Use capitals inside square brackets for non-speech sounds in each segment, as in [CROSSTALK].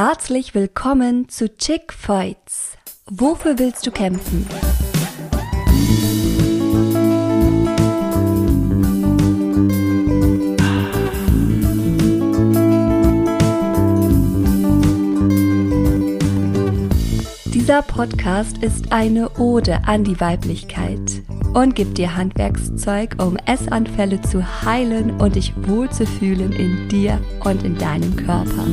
Herzlich willkommen zu Chick Fights. Wofür willst du kämpfen? Dieser Podcast ist eine Ode an die Weiblichkeit und gibt dir Handwerkszeug, um Essanfälle zu heilen und dich wohlzufühlen in dir und in deinem Körper.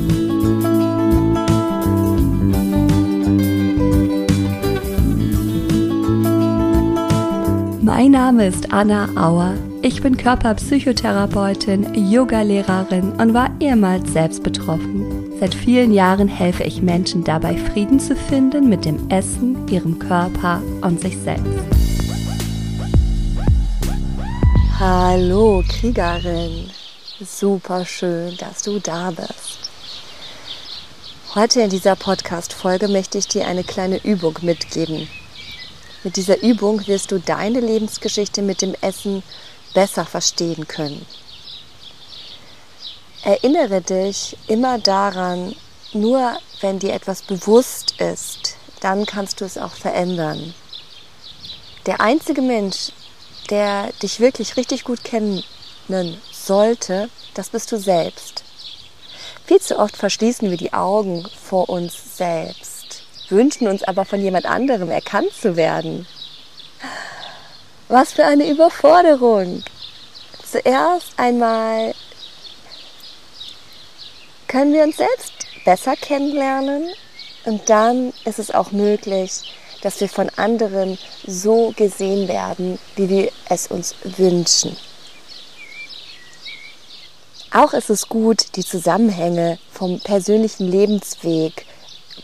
Mein Name ist Anna Auer. Ich bin Körperpsychotherapeutin, Yogalehrerin und war ehemals selbst betroffen. Seit vielen Jahren helfe ich Menschen dabei, Frieden zu finden mit dem Essen, ihrem Körper und sich selbst. Hallo Kriegerin, super schön, dass du da bist. Heute in dieser Podcast-Folge möchte ich dir eine kleine Übung mitgeben. Mit dieser Übung wirst du deine Lebensgeschichte mit dem Essen besser verstehen können. Erinnere dich immer daran, nur wenn dir etwas bewusst ist, dann kannst du es auch verändern. Der einzige Mensch, der dich wirklich richtig gut kennen sollte, das bist du selbst. Viel zu oft verschließen wir die Augen vor uns selbst, wünschen uns aber von jemand anderem erkannt zu werden. Was für eine Überforderung! Zuerst einmal können wir uns selbst besser kennenlernen und dann ist es auch möglich, dass wir von anderen so gesehen werden, wie wir es uns wünschen. Auch ist es gut, die Zusammenhänge vom persönlichen Lebensweg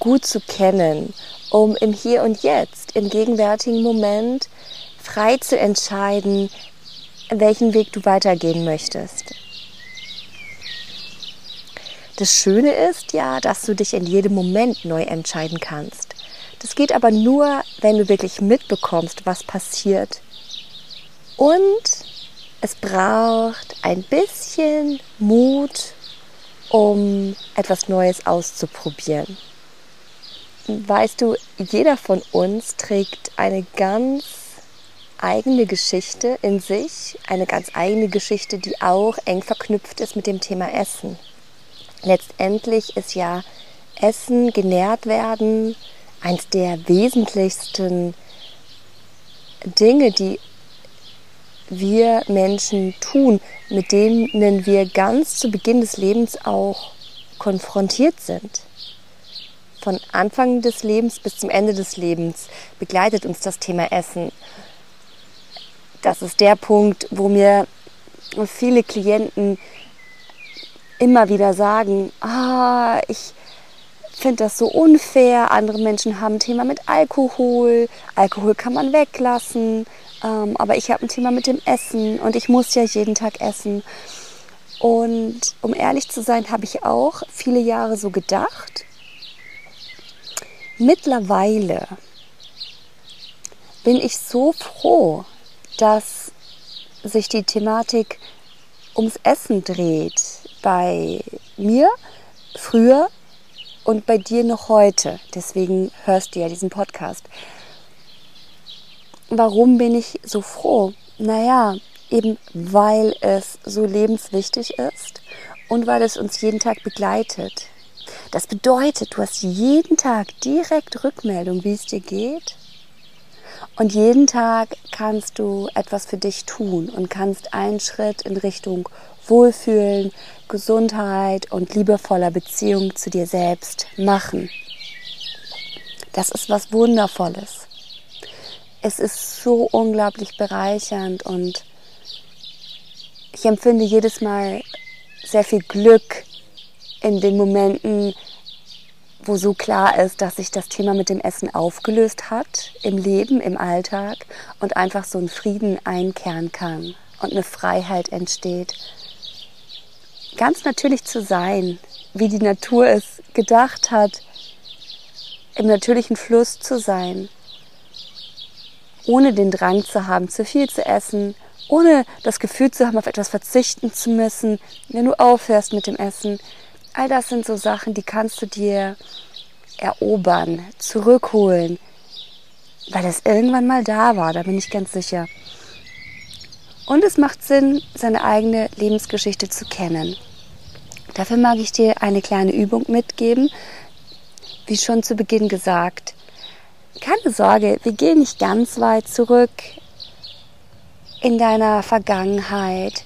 gut zu kennen, um im Hier und Jetzt, im gegenwärtigen Moment frei zu entscheiden, welchen Weg du weitergehen möchtest. Das Schöne ist ja, dass du dich in jedem Moment neu entscheiden kannst. Das geht aber nur, wenn du wirklich mitbekommst, was passiert. Und es braucht ein bisschen Mut, um etwas Neues auszuprobieren. Weißt du, jeder von uns trägt eine ganz eigene Geschichte in sich, eine ganz eigene Geschichte, die auch eng verknüpft ist mit dem Thema Essen letztendlich ist ja Essen, genährt werden, eins der wesentlichsten Dinge, die wir Menschen tun, mit denen wir ganz zu Beginn des Lebens auch konfrontiert sind. Von Anfang des Lebens bis zum Ende des Lebens begleitet uns das Thema Essen. Das ist der Punkt, wo mir viele Klienten immer wieder sagen, ah, ich finde das so unfair, andere Menschen haben ein Thema mit Alkohol, Alkohol kann man weglassen, ähm, aber ich habe ein Thema mit dem Essen und ich muss ja jeden Tag essen. Und um ehrlich zu sein, habe ich auch viele Jahre so gedacht. Mittlerweile bin ich so froh, dass sich die Thematik ums Essen dreht, bei mir früher und bei dir noch heute. Deswegen hörst du ja diesen Podcast. Warum bin ich so froh? Naja, eben weil es so lebenswichtig ist und weil es uns jeden Tag begleitet. Das bedeutet, du hast jeden Tag direkt Rückmeldung, wie es dir geht. Und jeden Tag kannst du etwas für dich tun und kannst einen Schritt in Richtung Wohlfühlen, Gesundheit und liebevoller Beziehung zu dir selbst machen. Das ist was Wundervolles. Es ist so unglaublich bereichernd und ich empfinde jedes Mal sehr viel Glück in den Momenten, wo so klar ist, dass sich das Thema mit dem Essen aufgelöst hat im Leben, im Alltag und einfach so ein Frieden einkehren kann und eine Freiheit entsteht. Ganz natürlich zu sein, wie die Natur es gedacht hat, im natürlichen Fluss zu sein, ohne den Drang zu haben, zu viel zu essen, ohne das Gefühl zu haben, auf etwas verzichten zu müssen, wenn du aufhörst mit dem Essen, All das sind so Sachen, die kannst du dir erobern, zurückholen, weil es irgendwann mal da war, da bin ich ganz sicher. Und es macht Sinn, seine eigene Lebensgeschichte zu kennen. Dafür mag ich dir eine kleine Übung mitgeben. Wie schon zu Beginn gesagt, keine Sorge, wir gehen nicht ganz weit zurück in deiner Vergangenheit.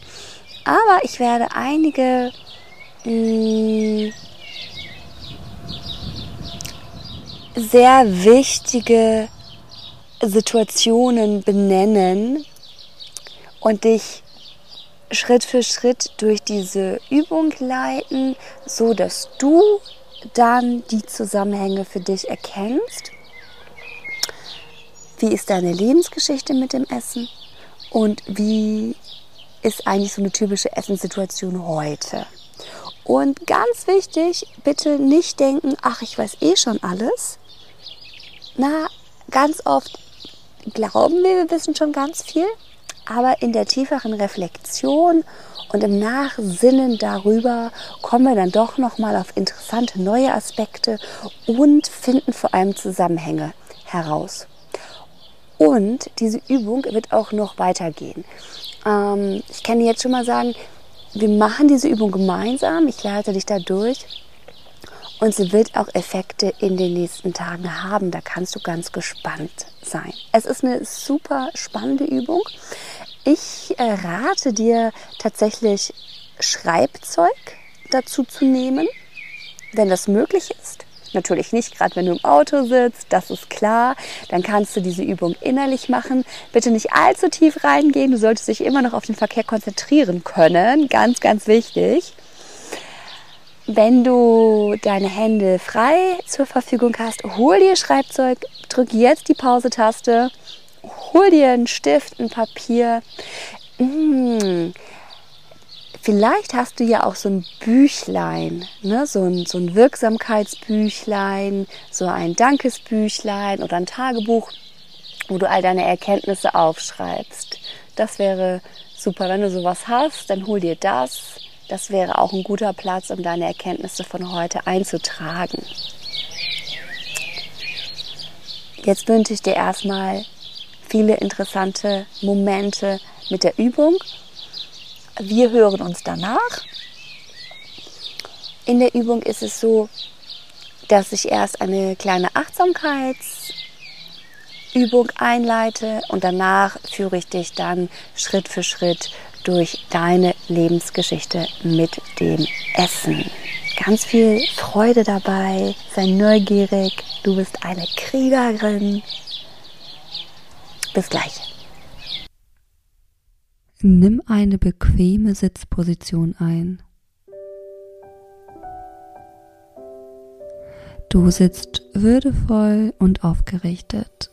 Aber ich werde einige mm, sehr wichtige Situationen benennen und dich Schritt für Schritt durch diese Übung leiten, so dass du dann die Zusammenhänge für dich erkennst. Wie ist deine Lebensgeschichte mit dem Essen und wie ist eigentlich so eine typische Essenssituation heute? Und ganz wichtig, bitte nicht denken, ach, ich weiß eh schon alles. Na, ganz oft glauben wir, wir wissen schon ganz viel, aber in der tieferen Reflexion und im Nachsinnen darüber kommen wir dann doch noch mal auf interessante neue Aspekte und finden vor allem Zusammenhänge heraus. Und diese Übung wird auch noch weitergehen. Ähm, ich kann jetzt schon mal sagen, wir machen diese Übung gemeinsam. Ich leite dich da durch. Und sie wird auch Effekte in den nächsten Tagen haben. Da kannst du ganz gespannt sein. Es ist eine super spannende Übung. Ich äh, rate dir tatsächlich Schreibzeug dazu zu nehmen, wenn das möglich ist. Natürlich nicht, gerade wenn du im Auto sitzt, das ist klar. Dann kannst du diese Übung innerlich machen. Bitte nicht allzu tief reingehen. Du solltest dich immer noch auf den Verkehr konzentrieren können. Ganz, ganz wichtig. Wenn du deine Hände frei zur Verfügung hast, hol dir Schreibzeug, drück jetzt die Pause-Taste hol dir einen Stift, ein Papier. Mmh. Vielleicht hast du ja auch so ein Büchlein, ne? so, ein, so ein Wirksamkeitsbüchlein, so ein Dankesbüchlein oder ein Tagebuch, wo du all deine Erkenntnisse aufschreibst. Das wäre super, wenn du sowas hast, dann hol dir das. Das wäre auch ein guter Platz, um deine Erkenntnisse von heute einzutragen. Jetzt wünsche ich dir erstmal viele interessante Momente mit der Übung. Wir hören uns danach. In der Übung ist es so, dass ich erst eine kleine Achtsamkeitsübung einleite und danach führe ich dich dann Schritt für Schritt durch deine Lebensgeschichte mit dem Essen. Ganz viel Freude dabei, sei neugierig, du bist eine Kriegerin, bis gleich. Nimm eine bequeme Sitzposition ein. Du sitzt würdevoll und aufgerichtet.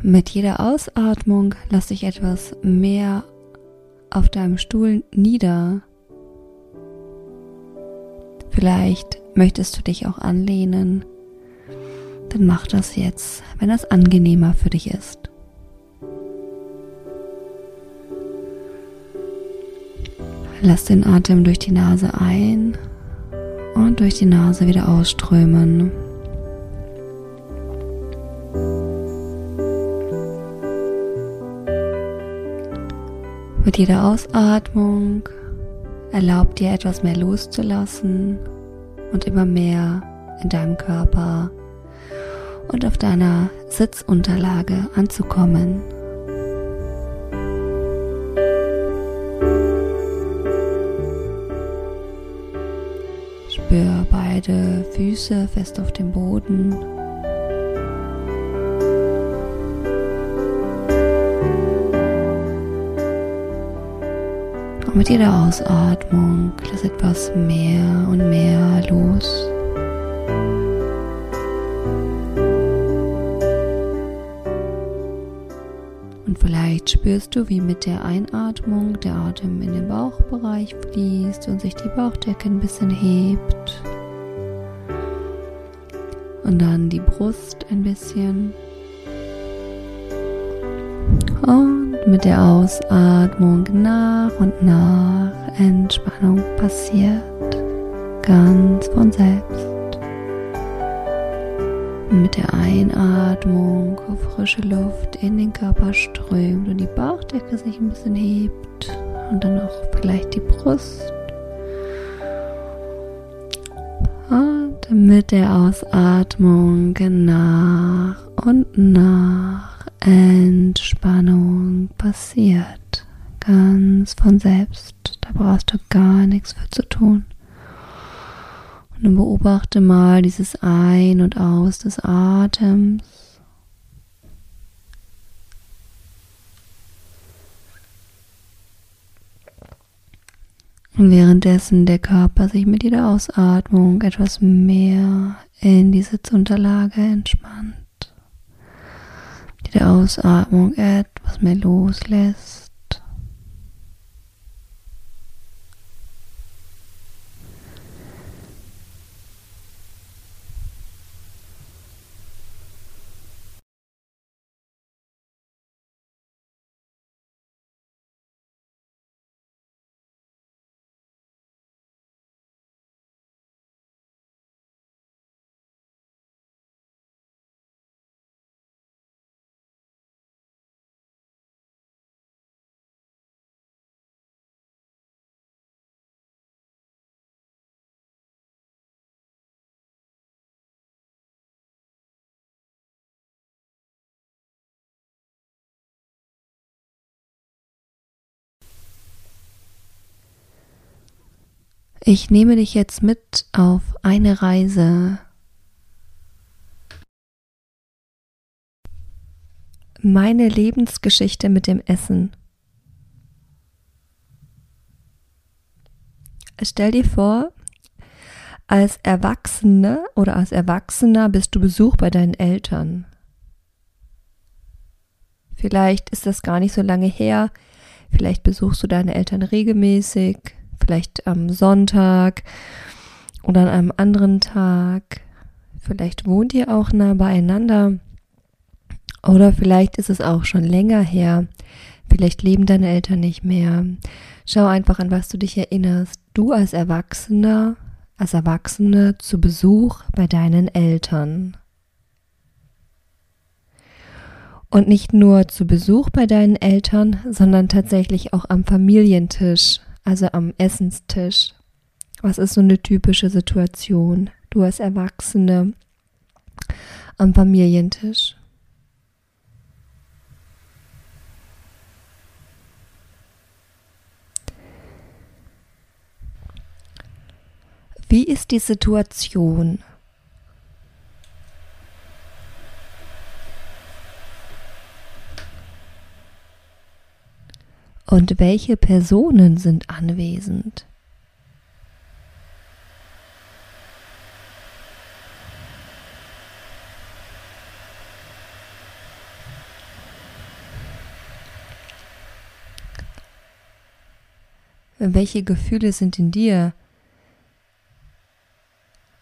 Mit jeder Ausatmung lass dich etwas mehr auf deinem Stuhl nieder. Vielleicht Möchtest du dich auch anlehnen? Dann mach das jetzt, wenn das angenehmer für dich ist. Lass den Atem durch die Nase ein und durch die Nase wieder ausströmen. Mit jeder Ausatmung erlaubt dir etwas mehr loszulassen und immer mehr in deinem Körper und auf deiner Sitzunterlage anzukommen. Spür beide Füße fest auf dem Boden Und mit jeder Ausatmung lass etwas mehr und mehr los. Spürst du, wie mit der Einatmung der Atem in den Bauchbereich fließt und sich die Bauchdecke ein bisschen hebt. Und dann die Brust ein bisschen Und mit der Ausatmung nach und nach Entspannung passiert ganz von selbst. Mit der Einatmung frische Luft in den Körper strömt und die Bauchdecke sich ein bisschen hebt und dann auch vielleicht die Brust. Und mit der Ausatmung nach und nach Entspannung passiert ganz von selbst. Da brauchst du gar nichts für zu tun. Und beobachte mal dieses Ein- und Aus des Atems. Und währenddessen der Körper sich mit jeder Ausatmung etwas mehr in die Sitzunterlage entspannt. Jede Ausatmung etwas mehr loslässt. Ich nehme dich jetzt mit auf eine Reise. Meine Lebensgeschichte mit dem Essen. Stell dir vor, als Erwachsene oder als Erwachsener bist du Besuch bei deinen Eltern. Vielleicht ist das gar nicht so lange her. Vielleicht besuchst du deine Eltern regelmäßig vielleicht am Sonntag oder an einem anderen Tag. Vielleicht wohnt ihr auch nah beieinander. Oder vielleicht ist es auch schon länger her. Vielleicht leben deine Eltern nicht mehr. Schau einfach an, was du dich erinnerst. Du als Erwachsener, als Erwachsene zu Besuch bei deinen Eltern. Und nicht nur zu Besuch bei deinen Eltern, sondern tatsächlich auch am Familientisch also am Essenstisch. Was ist so eine typische Situation? Du als Erwachsene am Familientisch. Wie ist die Situation? Und welche Personen sind anwesend? Welche Gefühle sind in dir?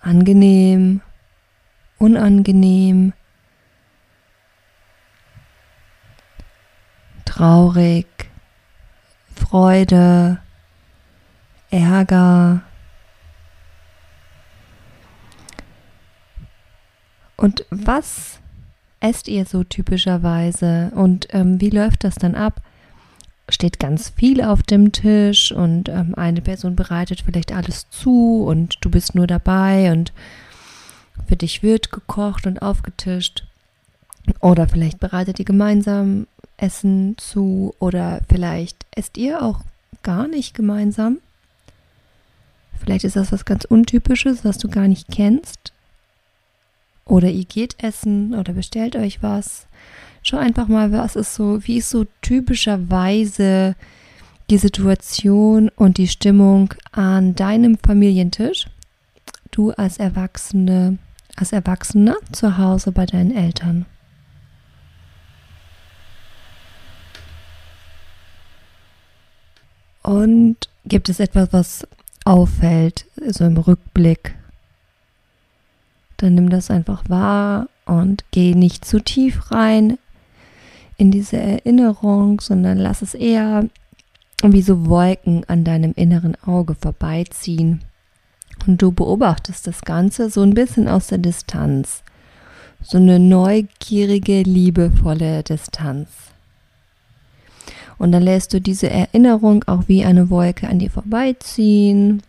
Angenehm, unangenehm, traurig, Freude, Ärger. Und was esst ihr so typischerweise und ähm, wie läuft das dann ab? Steht ganz viel auf dem Tisch und ähm, eine Person bereitet vielleicht alles zu und du bist nur dabei und für dich wird gekocht und aufgetischt. Oder vielleicht bereitet ihr gemeinsam Essen zu oder vielleicht esst ihr auch gar nicht gemeinsam. Vielleicht ist das was ganz Untypisches, was du gar nicht kennst. Oder ihr geht essen oder bestellt euch was. Schau einfach mal, was ist so, wie ist so typischerweise die Situation und die Stimmung an deinem Familientisch. Du als Erwachsene, als Erwachsener zu Hause bei deinen Eltern. Und gibt es etwas, was auffällt, so im Rückblick, dann nimm das einfach wahr und geh nicht zu tief rein in diese Erinnerung, sondern lass es eher wie so Wolken an deinem inneren Auge vorbeiziehen. Und du beobachtest das Ganze so ein bisschen aus der Distanz. So eine neugierige, liebevolle Distanz. Und dann lässt du diese Erinnerung auch wie eine Wolke an dir vorbeiziehen.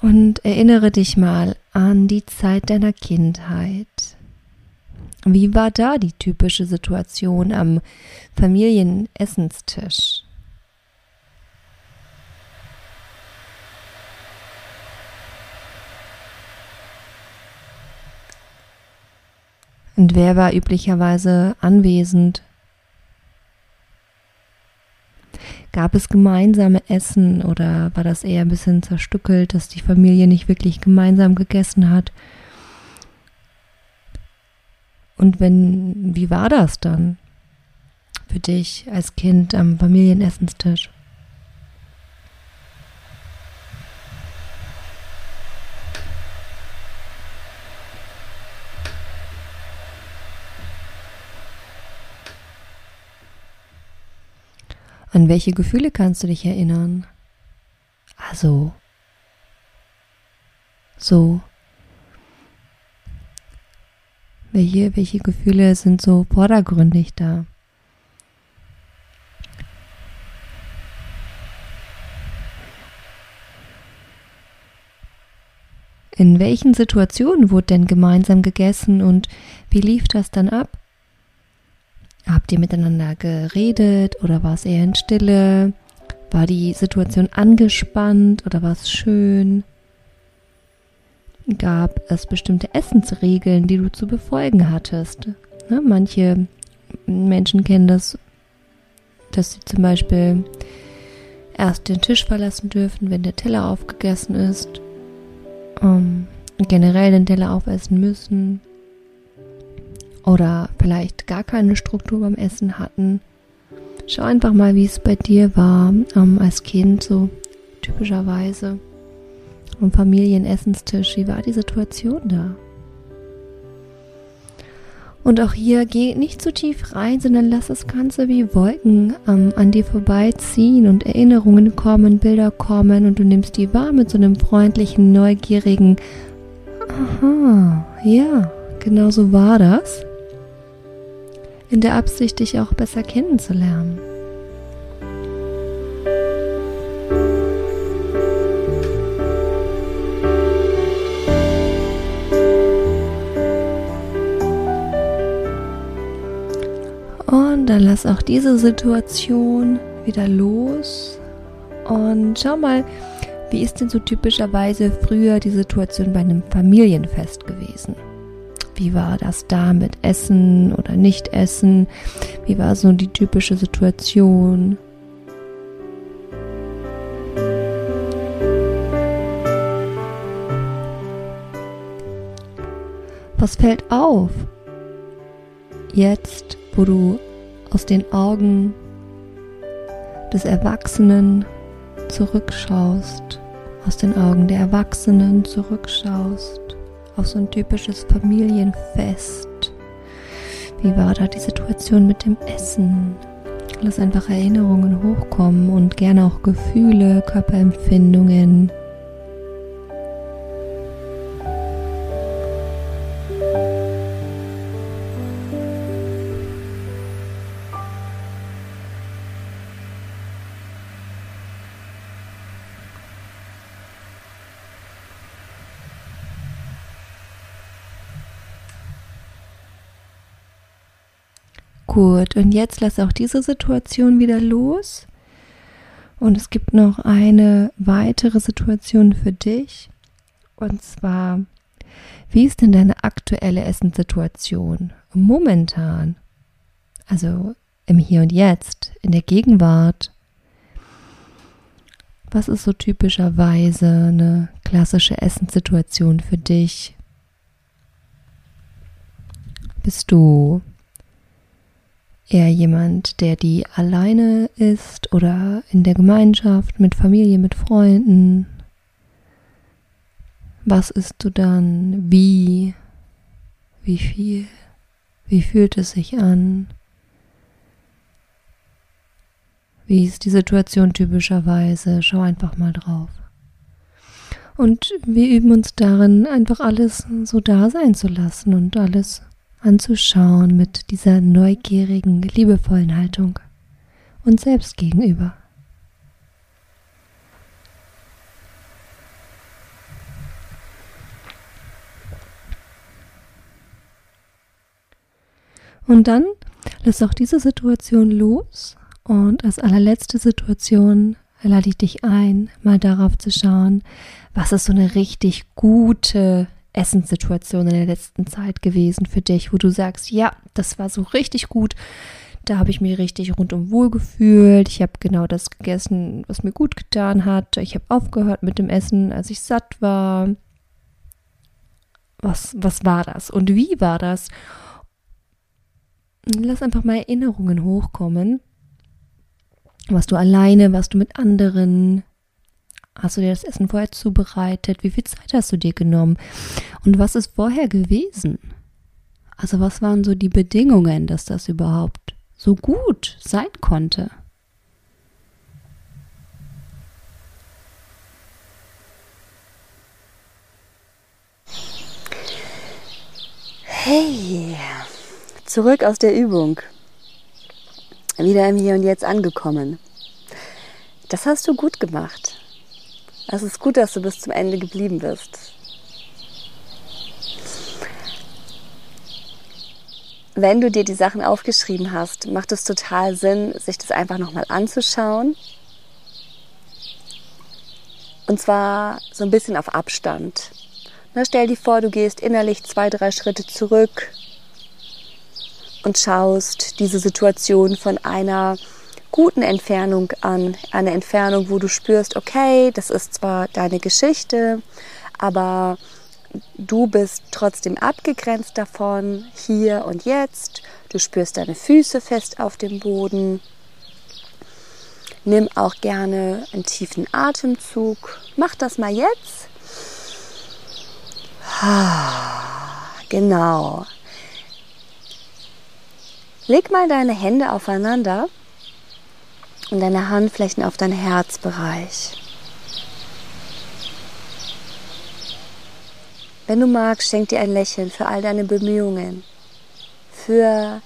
Und erinnere dich mal an die Zeit deiner Kindheit. Wie war da die typische Situation am Familienessenstisch? Und wer war üblicherweise anwesend? Gab es gemeinsame Essen oder war das eher ein bisschen zerstückelt, dass die Familie nicht wirklich gemeinsam gegessen hat? Und wenn, wie war das dann für dich als Kind am Familienessenstisch? An welche Gefühle kannst du dich erinnern? Also, so. Welche, welche Gefühle sind so vordergründig da? In welchen Situationen wurde denn gemeinsam gegessen und wie lief das dann ab? Habt ihr miteinander geredet oder war es eher in Stille? War die Situation angespannt oder war es schön? Gab es bestimmte Essensregeln, die du zu befolgen hattest? Ne? Manche Menschen kennen das, dass sie zum Beispiel erst den Tisch verlassen dürfen, wenn der Teller aufgegessen ist. Um, generell den Teller aufessen müssen oder vielleicht gar keine Struktur beim Essen hatten. Schau einfach mal, wie es bei dir war ähm, als Kind, so typischerweise am Familienessenstisch. Wie war die Situation da? Und auch hier geh nicht zu tief rein, sondern lass das Ganze wie Wolken ähm, an dir vorbeiziehen und Erinnerungen kommen, Bilder kommen und du nimmst die wahr mit so einem freundlichen, neugierigen Aha, ja, genau so war das in der Absicht, dich auch besser kennenzulernen. Und dann lass auch diese Situation wieder los und schau mal, wie ist denn so typischerweise früher die Situation bei einem Familienfest gewesen? Wie war das da mit Essen oder Nicht-Essen? Wie war so die typische Situation? Was fällt auf? Jetzt, wo du aus den Augen des Erwachsenen zurückschaust, aus den Augen der Erwachsenen zurückschaust auf so ein typisches Familienfest. Wie war da die Situation mit dem Essen? Lass einfach Erinnerungen hochkommen und gerne auch Gefühle, Körperempfindungen. Gut, und jetzt lass auch diese Situation wieder los. Und es gibt noch eine weitere Situation für dich. Und zwar, wie ist denn deine aktuelle Essenssituation momentan? Also im Hier und Jetzt, in der Gegenwart. Was ist so typischerweise eine klassische Essenssituation für dich? Bist du eher jemand, der die alleine ist oder in der Gemeinschaft, mit Familie, mit Freunden? Was isst du dann? Wie? Wie viel? Wie fühlt es sich an? Wie ist die Situation typischerweise? Schau einfach mal drauf. Und wir üben uns darin, einfach alles so da sein zu lassen und alles anzuschauen mit dieser neugierigen, liebevollen Haltung uns selbst gegenüber. Und dann lass auch diese Situation los und als allerletzte Situation lade ich dich ein, mal darauf zu schauen, was ist so eine richtig gute Essenssituation in der letzten Zeit gewesen für dich, wo du sagst, ja, das war so richtig gut. Da habe ich mich richtig rundum wohl gefühlt. Ich habe genau das gegessen, was mir gut getan hat. Ich habe aufgehört mit dem Essen, als ich satt war. Was, was war das und wie war das? Lass einfach mal Erinnerungen hochkommen. Was du alleine, was du mit anderen. Hast du dir das Essen vorher zubereitet? Wie viel Zeit hast du dir genommen? Und was ist vorher gewesen? Also was waren so die Bedingungen, dass das überhaupt so gut sein konnte? Hey, Zurück aus der Übung. Wieder im Hier und Jetzt angekommen. Das hast du gut gemacht. Es ist gut, dass du bis zum Ende geblieben bist. Wenn du dir die Sachen aufgeschrieben hast, macht es total Sinn, sich das einfach nochmal anzuschauen. Und zwar so ein bisschen auf Abstand. Na, stell dir vor, du gehst innerlich zwei, drei Schritte zurück und schaust diese Situation von einer guten Entfernung an. Eine Entfernung, wo du spürst, okay, das ist zwar deine Geschichte, aber du bist trotzdem abgegrenzt davon, hier und jetzt. Du spürst deine Füße fest auf dem Boden. Nimm auch gerne einen tiefen Atemzug. Mach das mal jetzt. [SIGHS] Genau. Leg mal deine Hände aufeinander und deine Handflächen auf dein Herzbereich. Wenn du magst, schenk dir ein Lächeln für all deine Bemühungen, für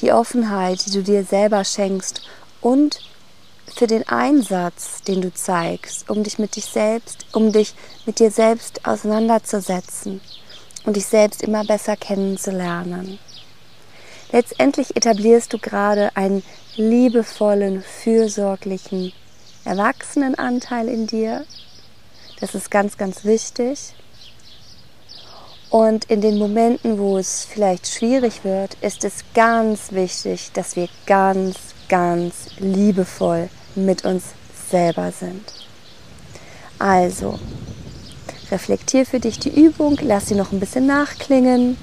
die Offenheit, die du dir selber schenkst und für den Einsatz, den du zeigst, um dich mit dich selbst, um dich mit dir selbst auseinanderzusetzen und dich selbst immer besser kennenzulernen. Letztendlich etablierst du gerade einen liebevollen, fürsorglichen Erwachsenenanteil in dir. Das ist ganz, ganz wichtig. Und in den Momenten, wo es vielleicht schwierig wird, ist es ganz wichtig, dass wir ganz, ganz liebevoll mit uns selber sind. Also, reflektier für dich die Übung, lass sie noch ein bisschen nachklingen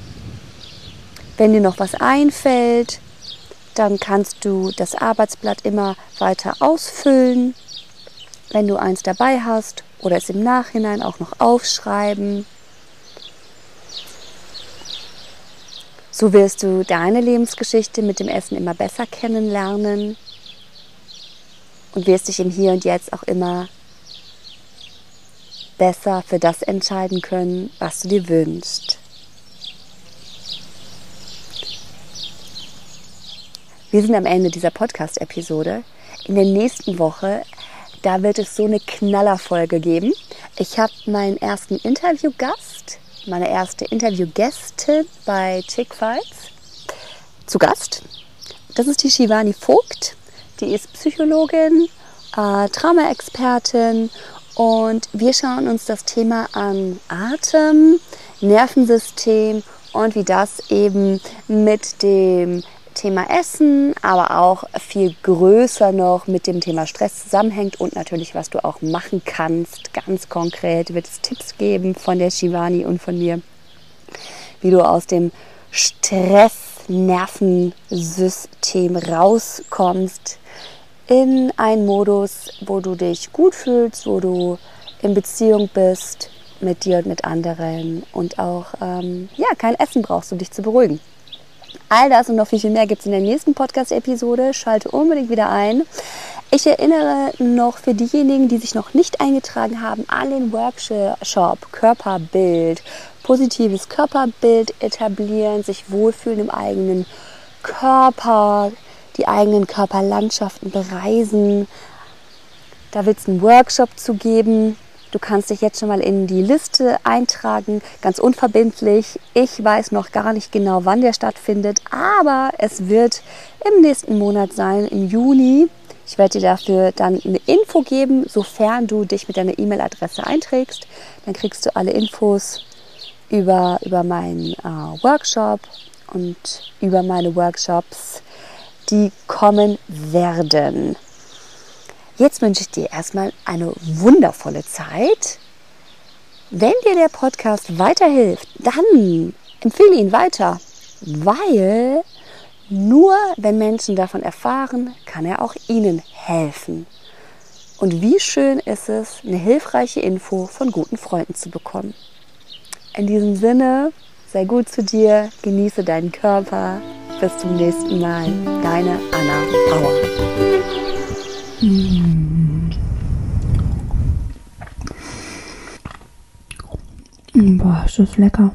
wenn dir noch was einfällt, dann kannst du das Arbeitsblatt immer weiter ausfüllen, wenn du eins dabei hast oder es im Nachhinein auch noch aufschreiben. So wirst du deine Lebensgeschichte mit dem Essen immer besser kennenlernen und wirst dich im Hier und Jetzt auch immer besser für das entscheiden können, was du dir wünschst. Wir sind am Ende dieser Podcast-Episode. In der nächsten Woche, da wird es so eine Knallerfolge geben. Ich habe meinen ersten Interviewgast, meine erste Interviewgästin bei Chick Fights zu Gast. Das ist die Shivani Vogt. Die ist Psychologin, äh, Trauma-Expertin und wir schauen uns das Thema an Atem, Nervensystem und wie das eben mit dem Thema Essen, aber auch viel größer noch mit dem Thema Stress zusammenhängt und natürlich, was du auch machen kannst. Ganz konkret wird es Tipps geben von der Shivani und von mir, wie du aus dem Stress-Nervensystem rauskommst in einen Modus, wo du dich gut fühlst, wo du in Beziehung bist mit dir und mit anderen und auch ähm, ja, kein Essen brauchst, um dich zu beruhigen. All das und noch viel, viel mehr gibt es in der nächsten Podcast-Episode. Schalte unbedingt wieder ein. Ich erinnere noch für diejenigen, die sich noch nicht eingetragen haben, an den Workshop Körperbild, positives Körperbild etablieren, sich wohlfühlen im eigenen Körper, die eigenen Körperlandschaften bereisen. Da wird es einen Workshop zu geben. Du kannst dich jetzt schon mal in die Liste eintragen, ganz unverbindlich. Ich weiß noch gar nicht genau, wann der stattfindet, aber es wird im nächsten Monat sein, im Juni. Ich werde dir dafür dann eine Info geben, sofern du dich mit deiner E-Mail-Adresse einträgst. Dann kriegst du alle Infos über, über meinen äh, Workshop und über meine Workshops, die kommen werden. Jetzt wünsche ich dir erstmal eine wundervolle Zeit. Wenn dir der Podcast weiterhilft, dann empfehle ihn weiter, weil nur wenn Menschen davon erfahren, kann er auch ihnen helfen. Und wie schön ist es, eine hilfreiche Info von guten Freunden zu bekommen. In diesem Sinne, sei gut zu dir, genieße deinen Körper. Bis zum nächsten Mal. Deine Anna Bauer. Mm. Boah, ist das lecker.